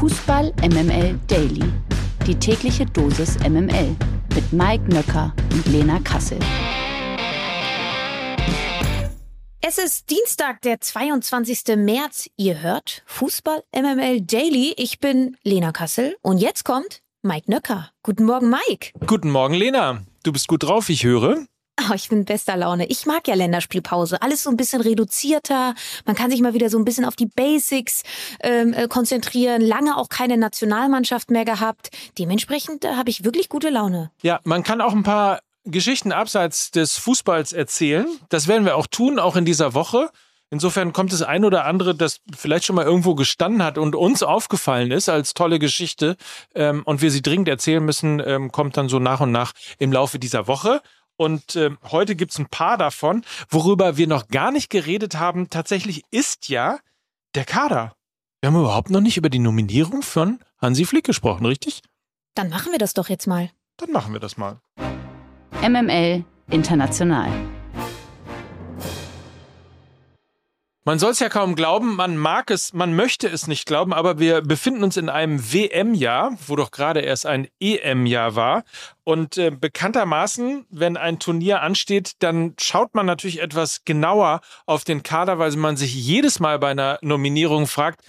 Fußball MML Daily. Die tägliche Dosis MML mit Mike Nöcker und Lena Kassel. Es ist Dienstag, der 22. März. Ihr hört Fußball MML Daily. Ich bin Lena Kassel und jetzt kommt Mike Nöcker. Guten Morgen, Mike. Guten Morgen, Lena. Du bist gut drauf, ich höre. Oh, ich bin bester Laune. Ich mag ja Länderspielpause. Alles so ein bisschen reduzierter. Man kann sich mal wieder so ein bisschen auf die Basics ähm, äh, konzentrieren. Lange auch keine Nationalmannschaft mehr gehabt. Dementsprechend äh, habe ich wirklich gute Laune. Ja, man kann auch ein paar Geschichten abseits des Fußballs erzählen. Das werden wir auch tun, auch in dieser Woche. Insofern kommt das ein oder andere, das vielleicht schon mal irgendwo gestanden hat und uns aufgefallen ist als tolle Geschichte ähm, und wir sie dringend erzählen müssen, ähm, kommt dann so nach und nach im Laufe dieser Woche. Und äh, heute gibt's ein paar davon. Worüber wir noch gar nicht geredet haben, tatsächlich ist ja der Kader. Wir haben überhaupt noch nicht über die Nominierung von Hansi Flick gesprochen, richtig? Dann machen wir das doch jetzt mal. Dann machen wir das mal. MML International. Man soll es ja kaum glauben, man mag es, man möchte es nicht glauben, aber wir befinden uns in einem WM-Jahr, wo doch gerade erst ein EM-Jahr war. Und äh, bekanntermaßen, wenn ein Turnier ansteht, dann schaut man natürlich etwas genauer auf den Kader, weil man sich jedes Mal bei einer Nominierung fragt,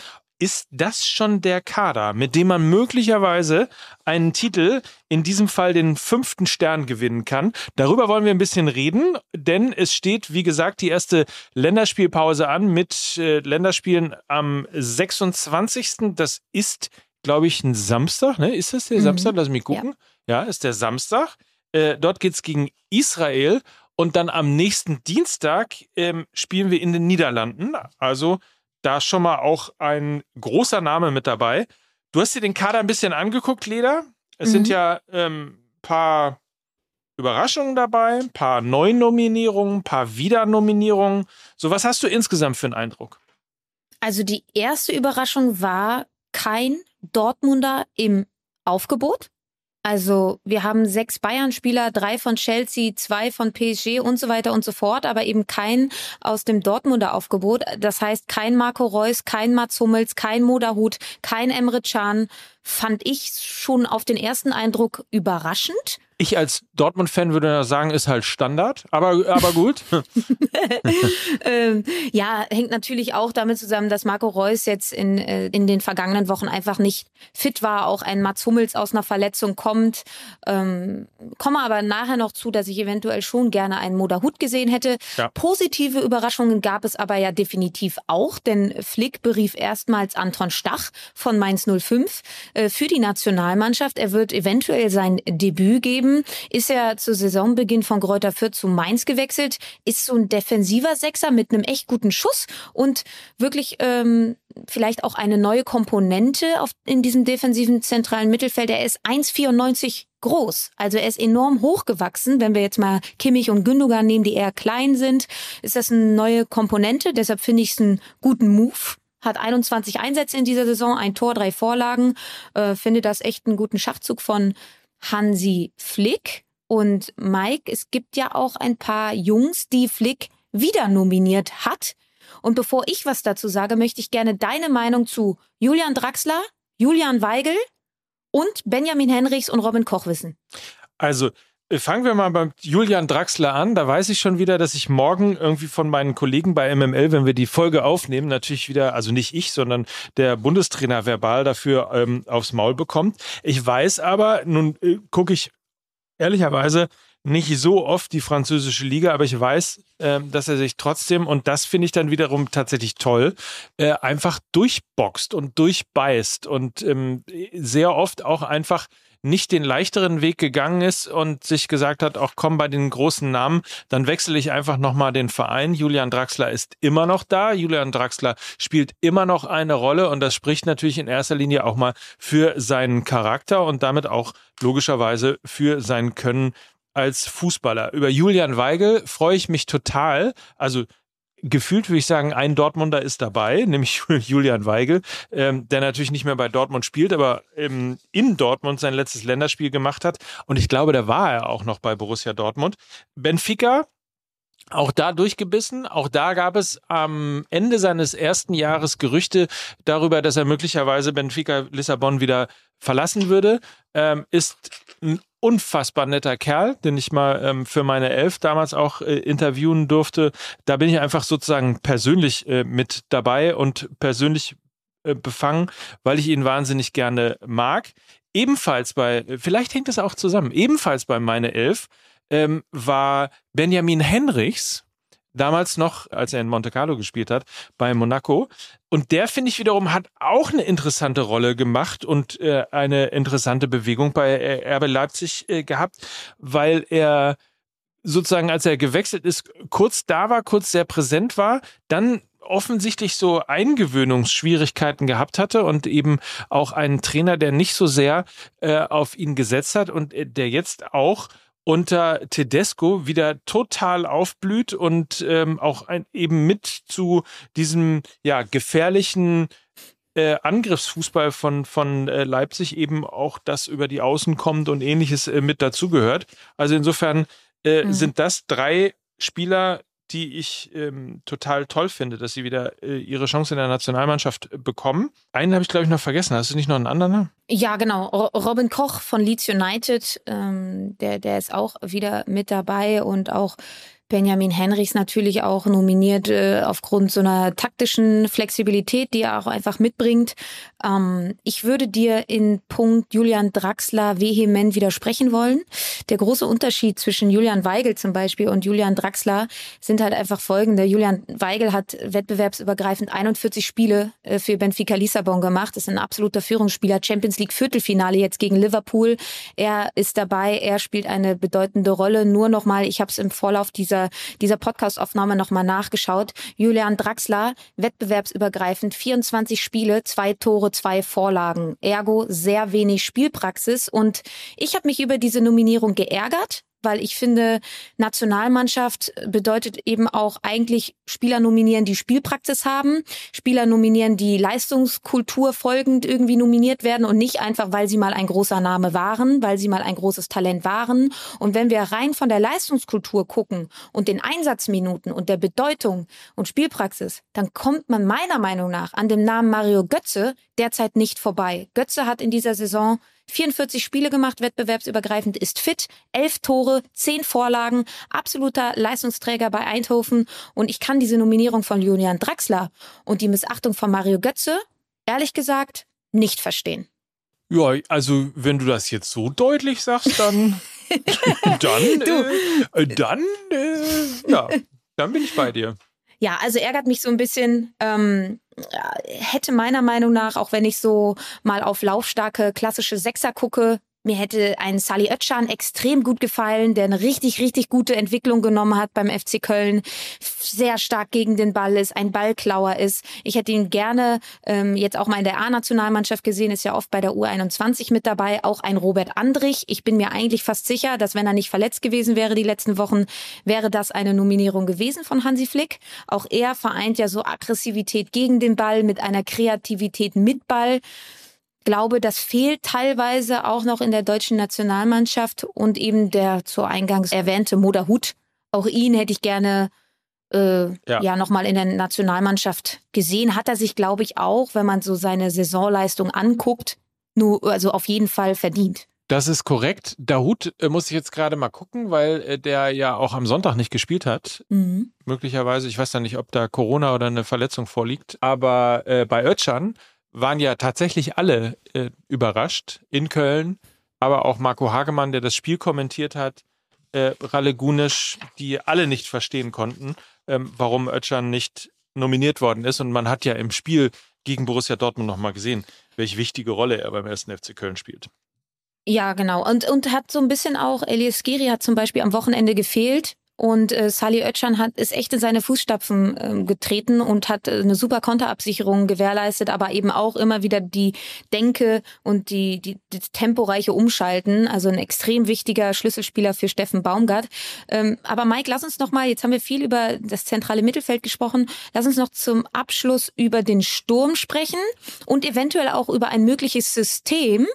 ist das schon der Kader, mit dem man möglicherweise einen Titel, in diesem Fall den fünften Stern gewinnen kann. Darüber wollen wir ein bisschen reden, denn es steht, wie gesagt, die erste Länderspielpause an mit äh, Länderspielen am 26. Das ist, glaube ich, ein Samstag. Ne? Ist das der mhm. Samstag? Lass mich gucken. Ja, ja ist der Samstag. Äh, dort geht es gegen Israel. Und dann am nächsten Dienstag ähm, spielen wir in den Niederlanden. Also da ist schon mal auch ein großer Name mit dabei. Du hast dir den Kader ein bisschen angeguckt, Leder. Es mhm. sind ja ein ähm, paar Überraschungen dabei, ein paar Neunominierungen, ein paar Wiedernominierungen. So, was hast du insgesamt für einen Eindruck? Also die erste Überraschung war kein Dortmunder im Aufgebot. Also wir haben sechs Bayern-Spieler, drei von Chelsea, zwei von PSG und so weiter und so fort, aber eben kein aus dem Dortmunder Aufgebot. Das heißt kein Marco Reus, kein Mats Hummels, kein Moderhut, kein Emre Can. Fand ich schon auf den ersten Eindruck überraschend. Ich als Dortmund-Fan würde sagen, ist halt Standard, aber, aber gut. ähm, ja, hängt natürlich auch damit zusammen, dass Marco Reus jetzt in, äh, in den vergangenen Wochen einfach nicht fit war. Auch ein Mats Hummels aus einer Verletzung kommt. Ähm, komme aber nachher noch zu, dass ich eventuell schon gerne einen Moderhut gesehen hätte. Ja. Positive Überraschungen gab es aber ja definitiv auch, denn Flick berief erstmals Anton Stach von Mainz 05 äh, für die Nationalmannschaft. Er wird eventuell sein Debüt geben Bremen ist er zu Saisonbeginn von Kräuter Fürth zu Mainz gewechselt, ist so ein defensiver Sechser mit einem echt guten Schuss und wirklich ähm, vielleicht auch eine neue Komponente auf, in diesem defensiven zentralen Mittelfeld. Er ist 1,94 groß. Also er ist enorm hochgewachsen. Wenn wir jetzt mal Kimmich und Gündogan nehmen, die eher klein sind, ist das eine neue Komponente. Deshalb finde ich es einen guten Move. Hat 21 Einsätze in dieser Saison, ein Tor, drei Vorlagen. Äh, finde das echt einen guten Schachzug von Hansi Flick und Mike. Es gibt ja auch ein paar Jungs, die Flick wieder nominiert hat. Und bevor ich was dazu sage, möchte ich gerne deine Meinung zu Julian Draxler, Julian Weigel und Benjamin Henrichs und Robin Koch wissen. Also, Fangen wir mal beim Julian Draxler an. Da weiß ich schon wieder, dass ich morgen irgendwie von meinen Kollegen bei MML, wenn wir die Folge aufnehmen, natürlich wieder, also nicht ich, sondern der Bundestrainer verbal dafür ähm, aufs Maul bekommt. Ich weiß aber, nun äh, gucke ich ehrlicherweise nicht so oft die französische Liga, aber ich weiß, äh, dass er sich trotzdem, und das finde ich dann wiederum tatsächlich toll, äh, einfach durchboxt und durchbeißt und ähm, sehr oft auch einfach nicht den leichteren Weg gegangen ist und sich gesagt hat, auch komm bei den großen Namen, dann wechsle ich einfach nochmal den Verein. Julian Draxler ist immer noch da. Julian Draxler spielt immer noch eine Rolle und das spricht natürlich in erster Linie auch mal für seinen Charakter und damit auch logischerweise für sein Können als Fußballer. Über Julian Weigel freue ich mich total. Also gefühlt würde ich sagen, ein Dortmunder ist dabei, nämlich Julian Weigel, ähm, der natürlich nicht mehr bei Dortmund spielt, aber ähm, in Dortmund sein letztes Länderspiel gemacht hat. Und ich glaube, da war er auch noch bei Borussia Dortmund. Benfica auch da durchgebissen. Auch da gab es am Ende seines ersten Jahres Gerüchte darüber, dass er möglicherweise Benfica Lissabon wieder verlassen würde. Ähm, ist ein unfassbar netter Kerl, den ich mal ähm, für meine Elf damals auch äh, interviewen durfte. Da bin ich einfach sozusagen persönlich äh, mit dabei und persönlich äh, befangen, weil ich ihn wahnsinnig gerne mag. Ebenfalls bei, vielleicht hängt es auch zusammen, ebenfalls bei meine Elf ähm, war Benjamin Henrichs, damals noch, als er in Monte Carlo gespielt hat, bei Monaco. Und der, finde ich wiederum, hat auch eine interessante Rolle gemacht und äh, eine interessante Bewegung bei RB Leipzig äh, gehabt, weil er sozusagen, als er gewechselt ist, kurz da war, kurz sehr präsent war, dann offensichtlich so Eingewöhnungsschwierigkeiten gehabt hatte und eben auch einen Trainer, der nicht so sehr äh, auf ihn gesetzt hat und äh, der jetzt auch unter Tedesco wieder total aufblüht und ähm, auch ein, eben mit zu diesem ja gefährlichen äh, Angriffsfußball von, von äh, Leipzig eben auch das über die Außen kommt und ähnliches äh, mit dazugehört. Also insofern äh, mhm. sind das drei Spieler, die ich ähm, total toll finde, dass sie wieder äh, ihre Chance in der Nationalmannschaft äh, bekommen. Einen habe ich, glaube ich, noch vergessen. Hast du nicht noch einen anderen? Ja, genau. Robin Koch von Leeds United, ähm, der, der ist auch wieder mit dabei und auch Benjamin Henrichs natürlich auch nominiert äh, aufgrund so einer taktischen Flexibilität, die er auch einfach mitbringt. Ähm, ich würde dir in Punkt Julian Draxler vehement widersprechen wollen. Der große Unterschied zwischen Julian Weigel zum Beispiel und Julian Draxler sind halt einfach folgende. Julian Weigel hat wettbewerbsübergreifend 41 Spiele äh, für Benfica Lissabon gemacht, ist ein absoluter Führungsspieler. Champions League Viertelfinale jetzt gegen Liverpool. Er ist dabei, er spielt eine bedeutende Rolle. Nur nochmal, ich habe es im Vorlauf dieser dieser, dieser Podcast-Aufnahme nochmal nachgeschaut. Julian Draxler, wettbewerbsübergreifend, 24 Spiele, zwei Tore, zwei Vorlagen. Ergo sehr wenig Spielpraxis. Und ich habe mich über diese Nominierung geärgert, weil ich finde, Nationalmannschaft bedeutet eben auch eigentlich Spieler nominieren, die Spielpraxis haben, Spieler nominieren, die Leistungskultur folgend irgendwie nominiert werden und nicht einfach, weil sie mal ein großer Name waren, weil sie mal ein großes Talent waren. Und wenn wir rein von der Leistungskultur gucken und den Einsatzminuten und der Bedeutung und Spielpraxis, dann kommt man meiner Meinung nach an dem Namen Mario Götze derzeit nicht vorbei. Götze hat in dieser Saison 44 Spiele gemacht, wettbewerbsübergreifend, ist fit, elf Tore, zehn Vorlagen, absoluter Leistungsträger bei Eindhoven. Und ich kann diese Nominierung von Julian Draxler und die Missachtung von Mario Götze, ehrlich gesagt, nicht verstehen. Ja, also wenn du das jetzt so deutlich sagst, dann, dann, äh, dann, äh, ja, dann bin ich bei dir. Ja, also ärgert mich so ein bisschen. Ähm, hätte meiner Meinung nach, auch wenn ich so mal auf laufstarke klassische Sechser gucke, mir hätte ein Sali Özcan extrem gut gefallen, der eine richtig, richtig gute Entwicklung genommen hat beim FC Köln, sehr stark gegen den Ball ist, ein Ballklauer ist. Ich hätte ihn gerne ähm, jetzt auch mal in der A-Nationalmannschaft gesehen, ist ja oft bei der U21 mit dabei, auch ein Robert Andrich. Ich bin mir eigentlich fast sicher, dass wenn er nicht verletzt gewesen wäre die letzten Wochen, wäre das eine Nominierung gewesen von Hansi Flick. Auch er vereint ja so Aggressivität gegen den Ball mit einer Kreativität mit Ball glaube, das fehlt teilweise auch noch in der deutschen Nationalmannschaft und eben der zu Eingangs erwähnte Moderhut. Auch ihn hätte ich gerne äh, ja, ja nochmal in der Nationalmannschaft gesehen. Hat er sich, glaube ich, auch, wenn man so seine Saisonleistung anguckt, nur also auf jeden Fall verdient. Das ist korrekt. Dahut äh, muss ich jetzt gerade mal gucken, weil äh, der ja auch am Sonntag nicht gespielt hat. Mhm. Möglicherweise, ich weiß da nicht, ob da Corona oder eine Verletzung vorliegt. Aber äh, bei Özcan waren ja tatsächlich alle äh, überrascht in Köln, aber auch Marco Hagemann, der das Spiel kommentiert hat, äh, Ralle Gunisch, die alle nicht verstehen konnten, ähm, warum Özcan nicht nominiert worden ist. Und man hat ja im Spiel gegen Borussia Dortmund nochmal gesehen, welche wichtige Rolle er beim ersten FC Köln spielt. Ja, genau. Und, und hat so ein bisschen auch, Elias Giri hat zum Beispiel am Wochenende gefehlt. Und äh, Sali Özcan hat ist echt in seine Fußstapfen äh, getreten und hat äh, eine super Konterabsicherung gewährleistet, aber eben auch immer wieder die Denke und die, die, die temporeiche Umschalten. Also ein extrem wichtiger Schlüsselspieler für Steffen Baumgart. Ähm, aber Mike, lass uns noch mal. Jetzt haben wir viel über das zentrale Mittelfeld gesprochen. Lass uns noch zum Abschluss über den Sturm sprechen und eventuell auch über ein mögliches System.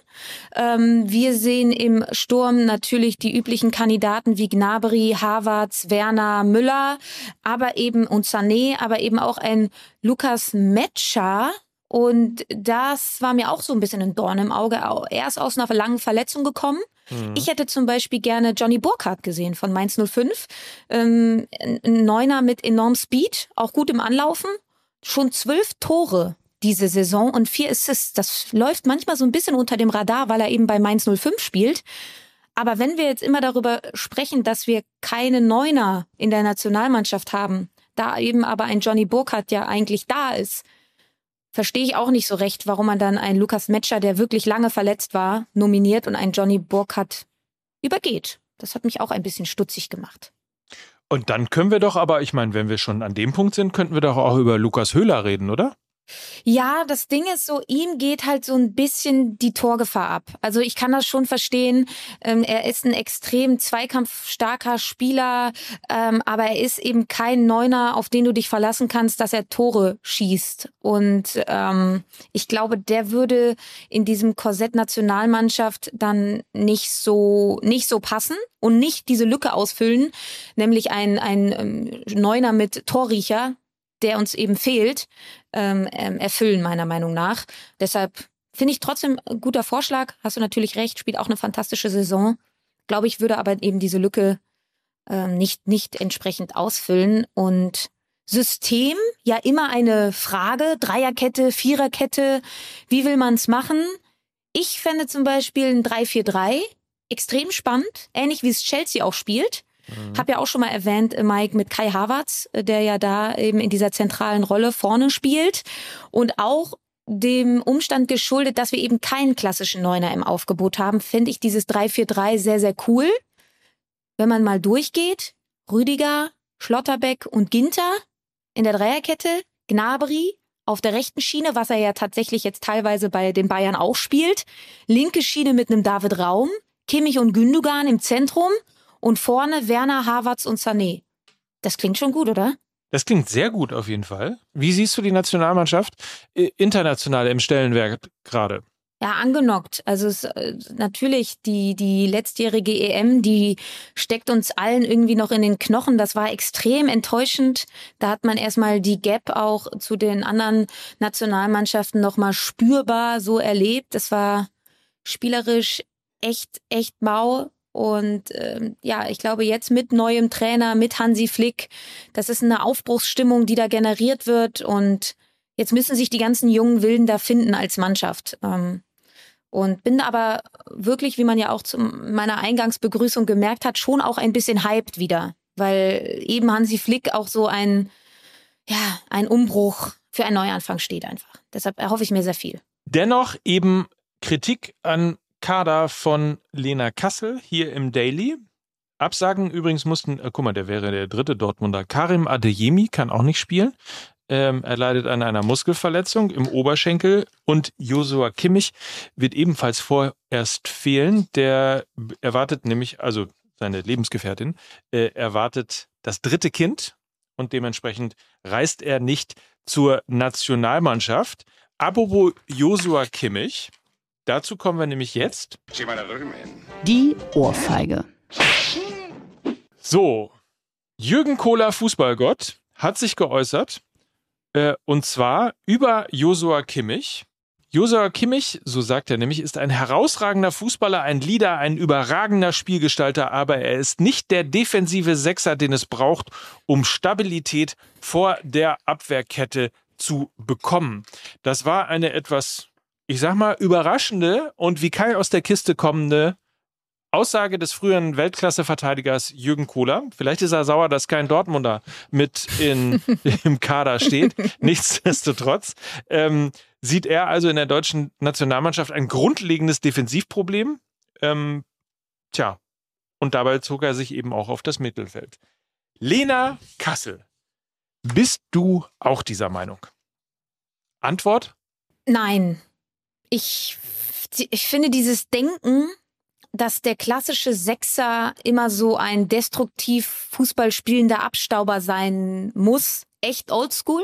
Ähm, wir sehen im Sturm natürlich die üblichen Kandidaten wie Gnabry, Harvard Havertz, Werner, Müller, aber eben und Sané, aber eben auch ein Lukas Metscher. Und das war mir auch so ein bisschen ein Dorn im Auge. Er ist aus einer langen Verletzung gekommen. Mhm. Ich hätte zum Beispiel gerne Johnny Burkhardt gesehen von Mainz 05. Ähm, ein Neuner mit enorm Speed, auch gut im Anlaufen. Schon zwölf Tore diese Saison und vier Assists. Das läuft manchmal so ein bisschen unter dem Radar, weil er eben bei Mainz 05 spielt. Aber wenn wir jetzt immer darüber sprechen, dass wir keine Neuner in der Nationalmannschaft haben, da eben aber ein Johnny Burkhardt ja eigentlich da ist, verstehe ich auch nicht so recht, warum man dann einen Lukas Metscher, der wirklich lange verletzt war, nominiert und einen Johnny Burkhardt übergeht. Das hat mich auch ein bisschen stutzig gemacht. Und dann können wir doch aber, ich meine, wenn wir schon an dem Punkt sind, könnten wir doch auch über Lukas Höhler reden, oder? Ja, das Ding ist so, ihm geht halt so ein bisschen die Torgefahr ab. Also ich kann das schon verstehen. Ähm, er ist ein extrem zweikampfstarker Spieler, ähm, aber er ist eben kein Neuner, auf den du dich verlassen kannst, dass er Tore schießt. Und ähm, ich glaube, der würde in diesem Korsett Nationalmannschaft dann nicht so nicht so passen und nicht diese Lücke ausfüllen, nämlich ein ein ähm, Neuner mit Torriecher, der uns eben fehlt, ähm, ähm, erfüllen, meiner Meinung nach. Deshalb finde ich trotzdem ein guter Vorschlag. Hast du natürlich recht, spielt auch eine fantastische Saison. Glaube ich, würde aber eben diese Lücke ähm, nicht, nicht entsprechend ausfüllen. Und System, ja immer eine Frage. Dreierkette, Viererkette, wie will man es machen? Ich fände zum Beispiel ein 3-4-3 extrem spannend, ähnlich wie es Chelsea auch spielt. Mhm. Hab ja auch schon mal erwähnt, äh, Mike, mit Kai Havertz, äh, der ja da eben in dieser zentralen Rolle vorne spielt und auch dem Umstand geschuldet, dass wir eben keinen klassischen Neuner im Aufgebot haben, finde ich dieses 3-4-3 sehr, sehr cool. Wenn man mal durchgeht, Rüdiger, Schlotterbeck und Ginter in der Dreierkette, Gnabry auf der rechten Schiene, was er ja tatsächlich jetzt teilweise bei den Bayern auch spielt, linke Schiene mit einem David Raum, Kimmich und Gündogan im Zentrum und vorne Werner, Havertz und Sané. Das klingt schon gut, oder? Das klingt sehr gut auf jeden Fall. Wie siehst du die Nationalmannschaft äh, international im Stellenwert gerade? Ja, angenockt. Also es, äh, natürlich die die letztjährige EM, die steckt uns allen irgendwie noch in den Knochen. Das war extrem enttäuschend. Da hat man erstmal die Gap auch zu den anderen Nationalmannschaften nochmal spürbar so erlebt. Das war spielerisch echt echt mau. Und ähm, ja, ich glaube, jetzt mit neuem Trainer, mit Hansi Flick, das ist eine Aufbruchsstimmung, die da generiert wird. Und jetzt müssen sich die ganzen jungen Wilden da finden als Mannschaft. Ähm, und bin aber wirklich, wie man ja auch zu meiner Eingangsbegrüßung gemerkt hat, schon auch ein bisschen hyped wieder. Weil eben Hansi Flick auch so ein, ja, ein Umbruch für einen Neuanfang steht einfach. Deshalb erhoffe ich mir sehr viel. Dennoch eben Kritik an Kader von Lena Kassel hier im Daily. Absagen übrigens mussten, äh, guck mal, der wäre der dritte Dortmunder. Karim Adeyemi kann auch nicht spielen. Ähm, er leidet an einer Muskelverletzung im Oberschenkel und Josua Kimmich wird ebenfalls vorerst fehlen. Der erwartet nämlich, also seine Lebensgefährtin, äh, erwartet das dritte Kind und dementsprechend reist er nicht zur Nationalmannschaft. Apropos Josua Kimmich, Dazu kommen wir nämlich jetzt. Die Ohrfeige. So, Jürgen Kohler, Fußballgott, hat sich geäußert. Äh, und zwar über Josua Kimmich. Josua Kimmich, so sagt er nämlich, ist ein herausragender Fußballer, ein Leader, ein überragender Spielgestalter, aber er ist nicht der defensive Sechser, den es braucht, um Stabilität vor der Abwehrkette zu bekommen. Das war eine etwas ich sag mal, überraschende und wie Kai aus der Kiste kommende Aussage des früheren Weltklasse-Verteidigers Jürgen Kohler. Vielleicht ist er sauer, dass kein Dortmunder mit in, im Kader steht. Nichtsdestotrotz ähm, sieht er also in der deutschen Nationalmannschaft ein grundlegendes Defensivproblem. Ähm, tja, und dabei zog er sich eben auch auf das Mittelfeld. Lena Kassel, bist du auch dieser Meinung? Antwort? Nein ich, ich finde dieses Denken, dass der klassische Sechser immer so ein destruktiv Fußball spielender Abstauber sein muss, echt oldschool.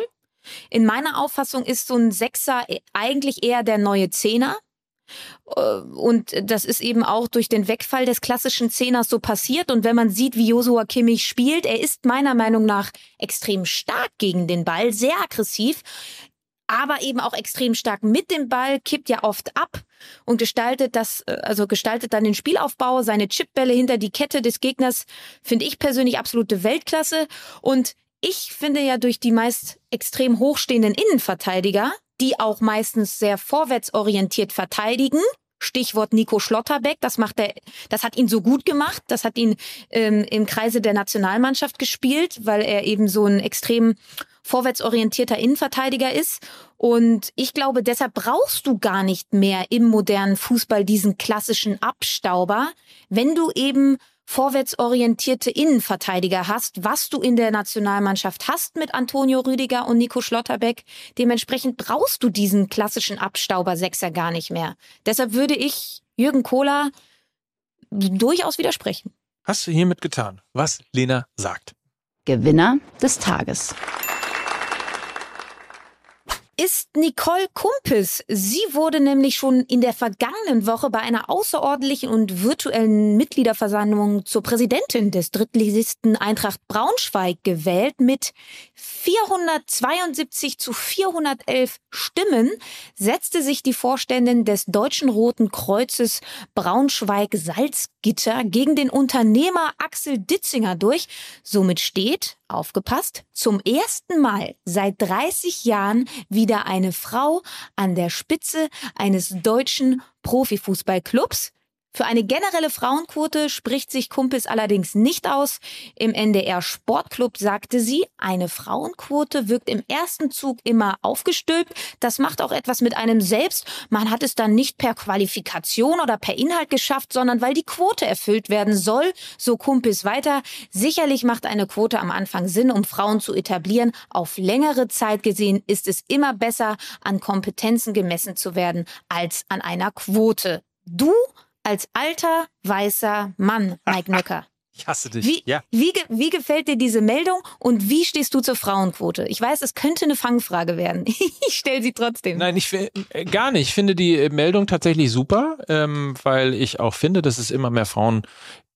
In meiner Auffassung ist so ein Sechser eigentlich eher der neue Zehner. Äh, und das ist eben auch durch den Wegfall des klassischen Zehners so passiert. Und wenn man sieht, wie Josua Kimmich spielt, er ist meiner Meinung nach extrem stark gegen den Ball, sehr aggressiv aber eben auch extrem stark mit dem Ball, kippt ja oft ab und gestaltet das, äh, also gestaltet dann den Spielaufbau, seine Chipbälle hinter die Kette des Gegners, finde ich persönlich absolute Weltklasse. Und ich finde ja durch die meist extrem hochstehenden Innenverteidiger, die auch meistens sehr vorwärtsorientiert verteidigen, Stichwort Nico Schlotterbeck, das macht er, das hat ihn so gut gemacht, das hat ihn ähm, im Kreise der Nationalmannschaft gespielt, weil er eben so ein extrem vorwärtsorientierter Innenverteidiger ist. Und ich glaube, deshalb brauchst du gar nicht mehr im modernen Fußball diesen klassischen Abstauber, wenn du eben vorwärtsorientierte Innenverteidiger hast, was du in der Nationalmannschaft hast mit Antonio Rüdiger und Nico Schlotterbeck. Dementsprechend brauchst du diesen klassischen Abstauber-Sechser gar nicht mehr. Deshalb würde ich Jürgen Kohler durchaus widersprechen. Hast du hiermit getan, was Lena sagt? Gewinner des Tages ist Nicole Kumpis. Sie wurde nämlich schon in der vergangenen Woche bei einer außerordentlichen und virtuellen Mitgliederversammlung zur Präsidentin des Drittligisten Eintracht Braunschweig gewählt. Mit 472 zu 411 Stimmen setzte sich die Vorständin des Deutschen Roten Kreuzes Braunschweig-Salzgitter gegen den Unternehmer Axel Ditzinger durch. Somit steht aufgepasst, zum ersten Mal seit 30 Jahren wieder eine Frau an der Spitze eines deutschen Profifußballclubs. Für eine generelle Frauenquote spricht sich Kumpis allerdings nicht aus. Im NDR Sportclub sagte sie, eine Frauenquote wirkt im ersten Zug immer aufgestülpt. Das macht auch etwas mit einem selbst. Man hat es dann nicht per Qualifikation oder per Inhalt geschafft, sondern weil die Quote erfüllt werden soll. So Kumpis weiter. Sicherlich macht eine Quote am Anfang Sinn, um Frauen zu etablieren. Auf längere Zeit gesehen ist es immer besser, an Kompetenzen gemessen zu werden, als an einer Quote. Du als alter weißer Mann, Mike Nöcker. Ich hasse dich. Wie, ja. wie, wie gefällt dir diese Meldung und wie stehst du zur Frauenquote? Ich weiß, es könnte eine Fangfrage werden. ich stelle sie trotzdem. Nein, ich äh, gar nicht. Ich finde die äh, Meldung tatsächlich super, ähm, weil ich auch finde, dass es immer mehr Frauen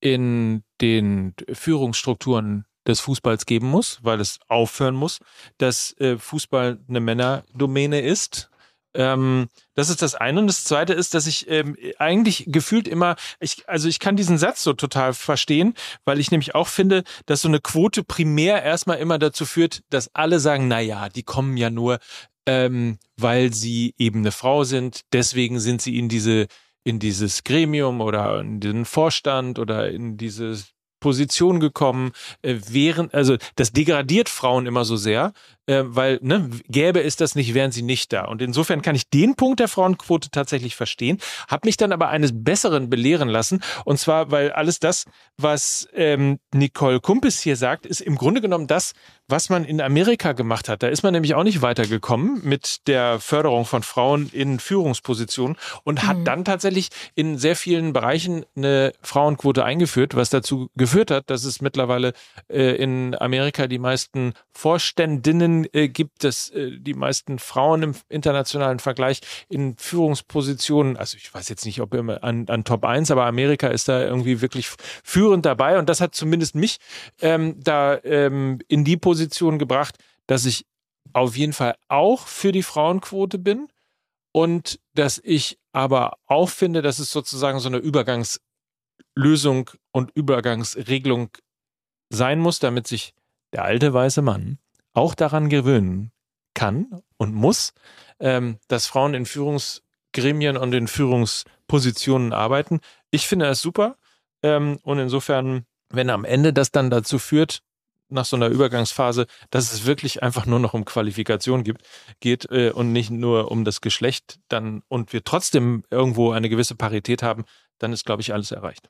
in den Führungsstrukturen des Fußballs geben muss, weil es aufhören muss, dass äh, Fußball eine Männerdomäne ist ähm, das ist das eine. Und das zweite ist, dass ich ähm, eigentlich gefühlt immer, ich, also ich kann diesen Satz so total verstehen, weil ich nämlich auch finde, dass so eine Quote primär erstmal immer dazu führt, dass alle sagen, na ja, die kommen ja nur, ähm, weil sie eben eine Frau sind. Deswegen sind sie in diese in dieses Gremium oder in den Vorstand oder in dieses Position gekommen, äh, während, also das degradiert Frauen immer so sehr, äh, weil ne, gäbe es das nicht, wären sie nicht da. Und insofern kann ich den Punkt der Frauenquote tatsächlich verstehen, habe mich dann aber eines Besseren belehren lassen. Und zwar, weil alles das, was ähm, Nicole Kumpis hier sagt, ist im Grunde genommen das, was man in Amerika gemacht hat. Da ist man nämlich auch nicht weitergekommen mit der Förderung von Frauen in Führungspositionen und mhm. hat dann tatsächlich in sehr vielen Bereichen eine Frauenquote eingeführt, was dazu geführt hat, dass es mittlerweile äh, in Amerika die meisten Vorständinnen äh, gibt, dass äh, die meisten Frauen im internationalen Vergleich in Führungspositionen, also ich weiß jetzt nicht, ob immer an, an Top 1, aber Amerika ist da irgendwie wirklich führend dabei. Und das hat zumindest mich ähm, da ähm, in die Position Position gebracht, dass ich auf jeden Fall auch für die Frauenquote bin und dass ich aber auch finde, dass es sozusagen so eine Übergangslösung und Übergangsregelung sein muss, damit sich der alte weiße Mann auch daran gewöhnen kann und muss, ähm, dass Frauen in Führungsgremien und in Führungspositionen arbeiten. Ich finde das super ähm, und insofern, wenn am Ende das dann dazu führt, nach so einer Übergangsphase, dass es wirklich einfach nur noch um Qualifikation gibt, geht äh, und nicht nur um das Geschlecht dann und wir trotzdem irgendwo eine gewisse Parität haben, dann ist, glaube ich, alles erreicht.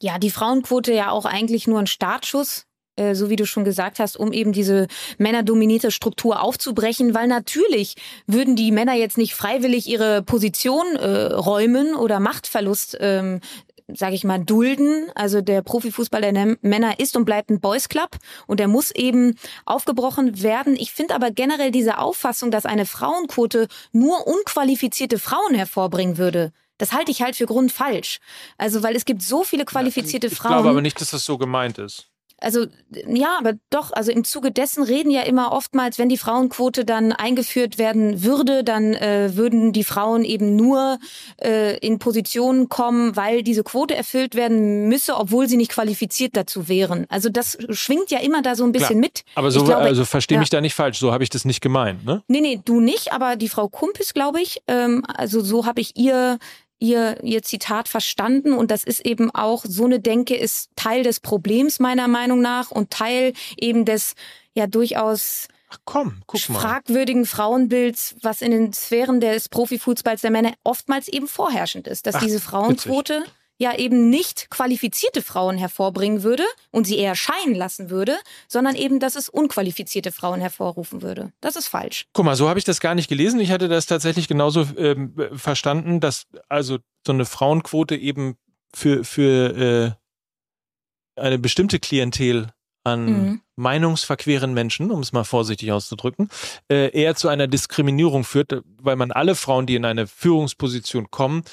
Ja, die Frauenquote ja auch eigentlich nur ein Startschuss äh, so wie du schon gesagt hast, um eben diese männerdominierte Struktur aufzubrechen, weil natürlich würden die Männer jetzt nicht freiwillig ihre Position äh, räumen oder Machtverlust ähm, sage ich mal, dulden. Also der Profifußball der Männer ist und bleibt ein Boys Club und der muss eben aufgebrochen werden. Ich finde aber generell diese Auffassung, dass eine Frauenquote nur unqualifizierte Frauen hervorbringen würde, Das halte ich halt für grundfalsch. Also, weil es gibt so viele qualifizierte ich Frauen. Ich glaube aber nicht, dass das so gemeint ist. Also ja, aber doch, also im Zuge dessen reden ja immer oftmals, wenn die Frauenquote dann eingeführt werden würde, dann äh, würden die Frauen eben nur äh, in Positionen kommen, weil diese Quote erfüllt werden müsse, obwohl sie nicht qualifiziert dazu wären. Also das schwingt ja immer da so ein bisschen Klar. mit. Aber so, glaube, also verstehe ja. mich da nicht falsch, so habe ich das nicht gemeint, ne? Nee, nee, du nicht, aber die Frau Kumpis, glaube ich, ähm, also so habe ich ihr ihr, ihr Zitat verstanden und das ist eben auch, so eine Denke ist Teil des Problems meiner Meinung nach und Teil eben des ja durchaus Ach komm, guck mal. fragwürdigen Frauenbilds, was in den Sphären des Profifußballs der Männer oftmals eben vorherrschend ist, dass Ach, diese Frauenquote witzig ja eben nicht qualifizierte Frauen hervorbringen würde und sie eher scheinen lassen würde, sondern eben, dass es unqualifizierte Frauen hervorrufen würde. Das ist falsch. Guck mal, so habe ich das gar nicht gelesen. Ich hatte das tatsächlich genauso ähm, verstanden, dass also so eine Frauenquote eben für, für äh, eine bestimmte Klientel an mhm. meinungsverqueren Menschen, um es mal vorsichtig auszudrücken, äh, eher zu einer Diskriminierung führt, weil man alle Frauen, die in eine Führungsposition kommen,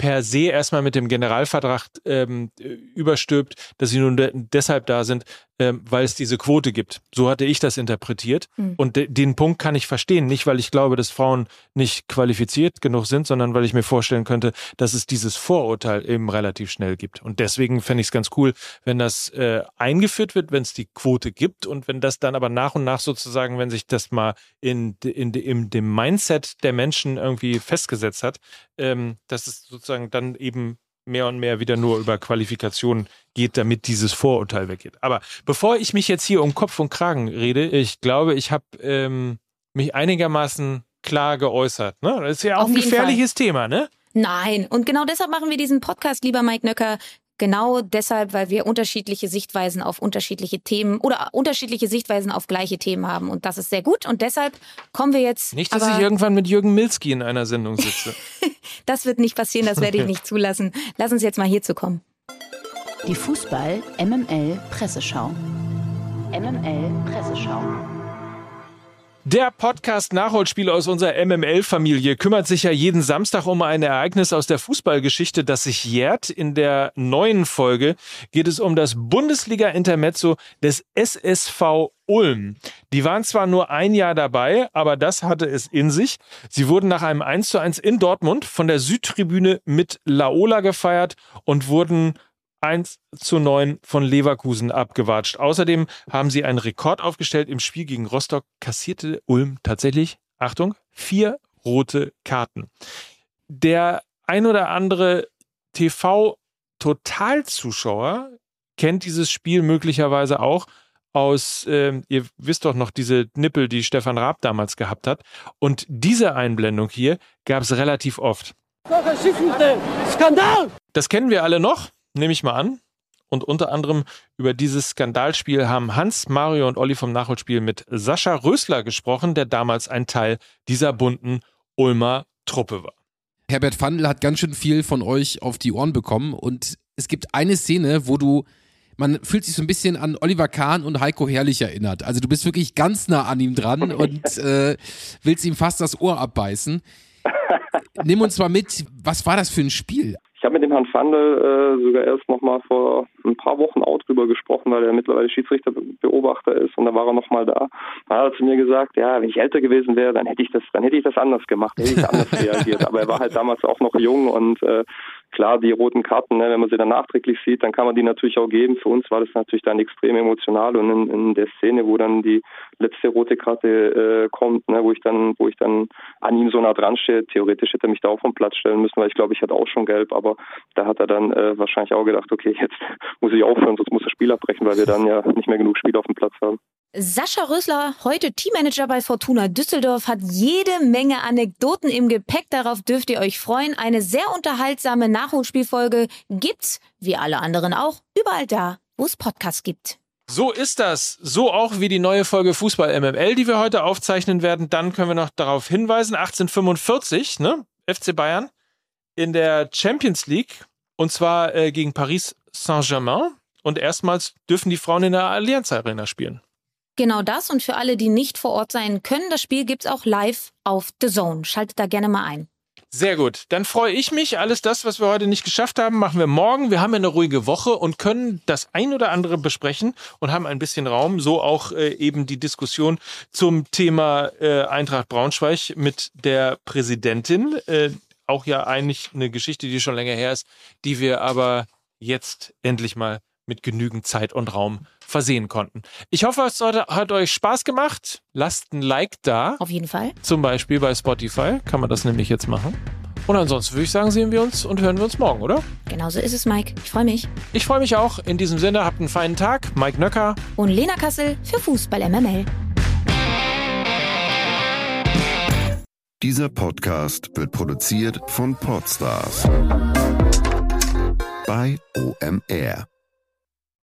per se erstmal mit dem Generalvertrag ähm, überstülpt, dass sie nun de deshalb da sind, ähm, weil es diese Quote gibt. So hatte ich das interpretiert. Mhm. Und de den Punkt kann ich verstehen. Nicht, weil ich glaube, dass Frauen nicht qualifiziert genug sind, sondern weil ich mir vorstellen könnte, dass es dieses Vorurteil eben relativ schnell gibt. Und deswegen fände ich es ganz cool, wenn das äh, eingeführt wird, wenn es die Quote gibt und wenn das dann aber nach und nach sozusagen, wenn sich das mal in, in, in, in dem Mindset der Menschen irgendwie festgesetzt hat, ähm, dass es sozusagen dann eben mehr und mehr wieder nur über Qualifikation geht, damit dieses Vorurteil weggeht. Aber bevor ich mich jetzt hier um Kopf und Kragen rede, ich glaube, ich habe ähm, mich einigermaßen klar geäußert. Ne? Das ist ja auch Auf ein gefährliches. Thema, ne? Nein, und genau deshalb machen wir diesen Podcast, lieber Mike Nöcker, Genau deshalb, weil wir unterschiedliche Sichtweisen auf unterschiedliche Themen oder unterschiedliche Sichtweisen auf gleiche Themen haben. Und das ist sehr gut. Und deshalb kommen wir jetzt. Nicht, dass ich irgendwann mit Jürgen Milski in einer Sendung sitze. das wird nicht passieren, das werde ich nicht zulassen. Lass uns jetzt mal hierzu kommen. Die Fußball MML Presseschau. MML Presseschau. Der Podcast Nachholspiel aus unserer MML-Familie kümmert sich ja jeden Samstag um ein Ereignis aus der Fußballgeschichte, das sich jährt. In der neuen Folge geht es um das Bundesliga-Intermezzo des SSV Ulm. Die waren zwar nur ein Jahr dabei, aber das hatte es in sich. Sie wurden nach einem 1 zu 1 in Dortmund von der Südtribüne mit Laola gefeiert und wurden 1 zu 9 von Leverkusen abgewatscht. Außerdem haben sie einen Rekord aufgestellt. Im Spiel gegen Rostock kassierte Ulm tatsächlich, Achtung, vier rote Karten. Der ein oder andere TV-Totalzuschauer kennt dieses Spiel möglicherweise auch aus, äh, ihr wisst doch noch, diese Nippel, die Stefan Raab damals gehabt hat. Und diese Einblendung hier gab es relativ oft. Skandal! Das kennen wir alle noch nehme ich mal an. Und unter anderem über dieses Skandalspiel haben Hans, Mario und Olli vom Nachholspiel mit Sascha Rösler gesprochen, der damals ein Teil dieser bunten Ulmer Truppe war. Herbert Fandl hat ganz schön viel von euch auf die Ohren bekommen und es gibt eine Szene, wo du man fühlt sich so ein bisschen an Oliver Kahn und Heiko Herrlich erinnert. Also du bist wirklich ganz nah an ihm dran und äh, willst ihm fast das Ohr abbeißen. Nimm uns mal mit, was war das für ein Spiel? Ich habe mit dem Herrn Fandel äh, sogar erst noch mal vor ein paar Wochen auch drüber gesprochen, weil er mittlerweile Schiedsrichterbeobachter ist und da war er noch mal da. Da hat er zu mir gesagt, ja, wenn ich älter gewesen wäre, dann hätte ich das, dann hätte ich das anders gemacht, hätte ich anders reagiert. Aber er war halt damals auch noch jung und äh, klar, die roten Karten, ne, wenn man sie dann nachträglich sieht, dann kann man die natürlich auch geben. Für uns war das natürlich dann extrem emotional und in, in der Szene, wo dann die letzte rote Karte äh, kommt, ne, wo ich dann, wo ich dann an ihm so nah dran stehe, theoretisch hätte er mich da auch vom Platz stellen müssen, weil ich glaube, ich hatte auch schon gelb, aber da hat er dann äh, wahrscheinlich auch gedacht, okay, jetzt muss ich aufhören, sonst muss das Spiel abbrechen, weil wir dann ja nicht mehr genug Spiel auf dem Platz haben. Sascha Rösler, heute Teammanager bei Fortuna Düsseldorf, hat jede Menge Anekdoten im Gepäck. Darauf dürft ihr euch freuen. Eine sehr unterhaltsame Nachholspielfolge gibt's, wie alle anderen auch, überall da, wo es Podcasts gibt. So ist das. So auch wie die neue Folge Fußball MML, die wir heute aufzeichnen werden. Dann können wir noch darauf hinweisen, 1845, ne? FC Bayern in der Champions League und zwar äh, gegen Paris Saint-Germain. Und erstmals dürfen die Frauen in der Allianz Arena spielen. Genau das und für alle, die nicht vor Ort sein können, das Spiel gibt es auch live auf The Zone. Schaltet da gerne mal ein. Sehr gut. Dann freue ich mich. Alles das, was wir heute nicht geschafft haben, machen wir morgen. Wir haben ja eine ruhige Woche und können das ein oder andere besprechen und haben ein bisschen Raum. So auch äh, eben die Diskussion zum Thema äh, Eintracht Braunschweig mit der Präsidentin. Äh, auch ja eigentlich eine Geschichte, die schon länger her ist, die wir aber jetzt endlich mal mit genügend Zeit und Raum versehen konnten. Ich hoffe, es hat euch Spaß gemacht. Lasst ein Like da. Auf jeden Fall. Zum Beispiel bei Spotify kann man das nämlich jetzt machen. Und ansonsten würde ich sagen, sehen wir uns und hören wir uns morgen, oder? Genauso ist es, Mike. Ich freue mich. Ich freue mich auch. In diesem Sinne, habt einen feinen Tag. Mike Nöcker. Und Lena Kassel für Fußball MML. Dieser Podcast wird produziert von Podstars bei OMR.